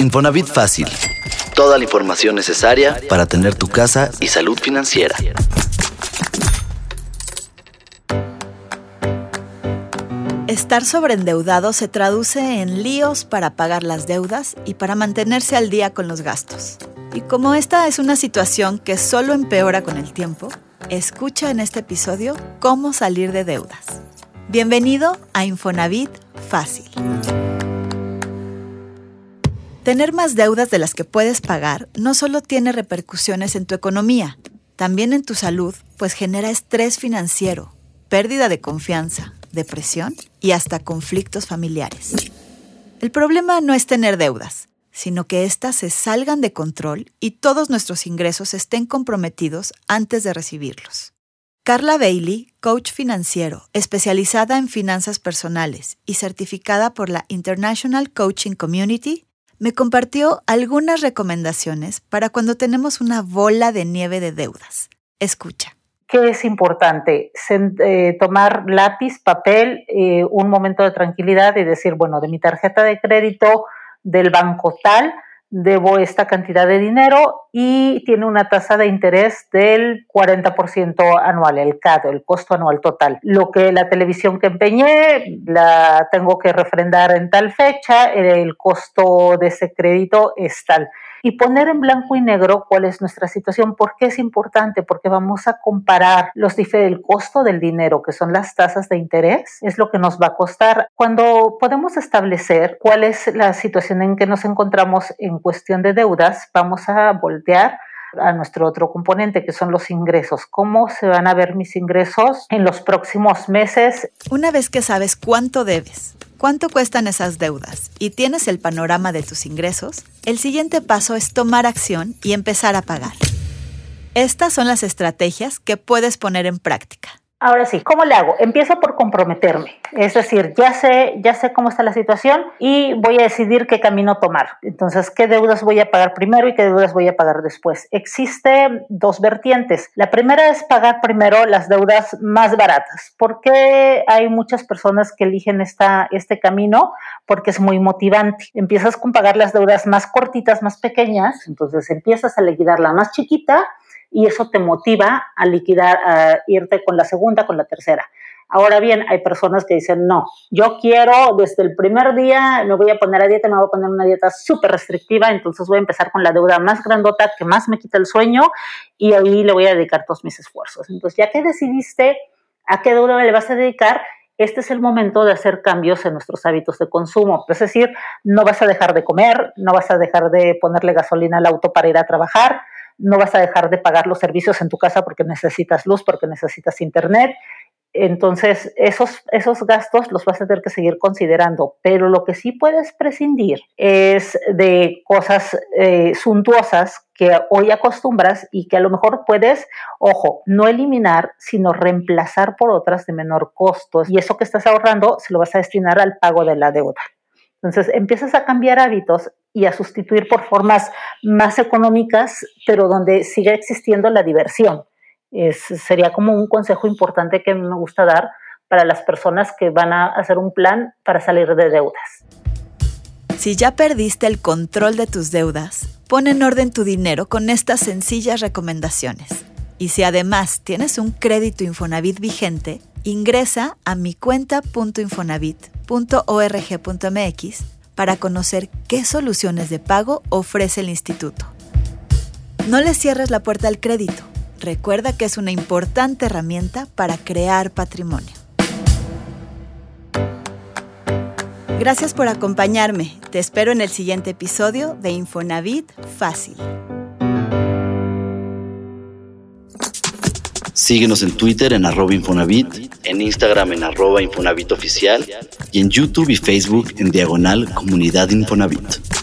Infonavit Fácil. Toda la información necesaria para tener tu casa y salud financiera. Estar sobreendeudado se traduce en líos para pagar las deudas y para mantenerse al día con los gastos. Y como esta es una situación que solo empeora con el tiempo, escucha en este episodio cómo salir de deudas. Bienvenido a Infonavit Fácil. Tener más deudas de las que puedes pagar no solo tiene repercusiones en tu economía, también en tu salud, pues genera estrés financiero, pérdida de confianza, depresión y hasta conflictos familiares. El problema no es tener deudas, sino que éstas se salgan de control y todos nuestros ingresos estén comprometidos antes de recibirlos. Carla Bailey, coach financiero, especializada en finanzas personales y certificada por la International Coaching Community, me compartió algunas recomendaciones para cuando tenemos una bola de nieve de deudas. Escucha. ¿Qué es importante? Eh, tomar lápiz, papel, eh, un momento de tranquilidad y decir, bueno, de mi tarjeta de crédito del banco tal, debo esta cantidad de dinero y tiene una tasa de interés del 40% anual, el CAD, el costo anual total. Lo que la televisión que empeñé la tengo que refrendar en tal fecha, el costo de ese crédito es tal y poner en blanco y negro cuál es nuestra situación. ¿Por qué es importante? Porque vamos a comparar los el costo del dinero, que son las tasas de interés, es lo que nos va a costar. Cuando podemos establecer cuál es la situación en que nos encontramos en cuestión de deudas, vamos a a nuestro otro componente, que son los ingresos. ¿Cómo se van a ver mis ingresos en los próximos meses? Una vez que sabes cuánto debes, cuánto cuestan esas deudas y tienes el panorama de tus ingresos, el siguiente paso es tomar acción y empezar a pagar. Estas son las estrategias que puedes poner en práctica. Ahora sí, ¿cómo le hago? Empiezo por comprometerme. Es decir, ya sé, ya sé cómo está la situación y voy a decidir qué camino tomar. Entonces, ¿qué deudas voy a pagar primero y qué deudas voy a pagar después? Existe dos vertientes. La primera es pagar primero las deudas más baratas. ¿Por qué hay muchas personas que eligen esta, este camino? Porque es muy motivante. Empiezas con pagar las deudas más cortitas, más pequeñas. Entonces, empiezas a liquidar la más chiquita y eso te motiva a liquidar, a irte con la segunda, con la tercera. Ahora bien, hay personas que dicen, no, yo quiero desde el primer día, me voy a poner a dieta, me voy a poner una dieta súper restrictiva, entonces voy a empezar con la deuda más grandota que más me quita el sueño y ahí le voy a dedicar todos mis esfuerzos. Entonces, ya que decidiste a qué deuda le vas a dedicar, este es el momento de hacer cambios en nuestros hábitos de consumo. Es decir, no vas a dejar de comer, no vas a dejar de ponerle gasolina al auto para ir a trabajar, no vas a dejar de pagar los servicios en tu casa porque necesitas luz, porque necesitas internet. Entonces, esos, esos gastos los vas a tener que seguir considerando, pero lo que sí puedes prescindir es de cosas eh, suntuosas que hoy acostumbras y que a lo mejor puedes, ojo, no eliminar, sino reemplazar por otras de menor costo. Y eso que estás ahorrando se lo vas a destinar al pago de la deuda. Entonces, empiezas a cambiar hábitos y a sustituir por formas más económicas, pero donde siga existiendo la diversión. sería como un consejo importante que me gusta dar para las personas que van a hacer un plan para salir de deudas. Si ya perdiste el control de tus deudas, pon en orden tu dinero con estas sencillas recomendaciones. Y si además tienes un crédito Infonavit vigente, ingresa a mi cuenta.infonavit.org.mx para conocer qué soluciones de pago ofrece el instituto. No le cierres la puerta al crédito. Recuerda que es una importante herramienta para crear patrimonio. Gracias por acompañarme. Te espero en el siguiente episodio de Infonavit Fácil. Síguenos en Twitter en arroba Infonavit, en Instagram en arroba Infonavit Oficial y en YouTube y Facebook en Diagonal Comunidad Infonavit.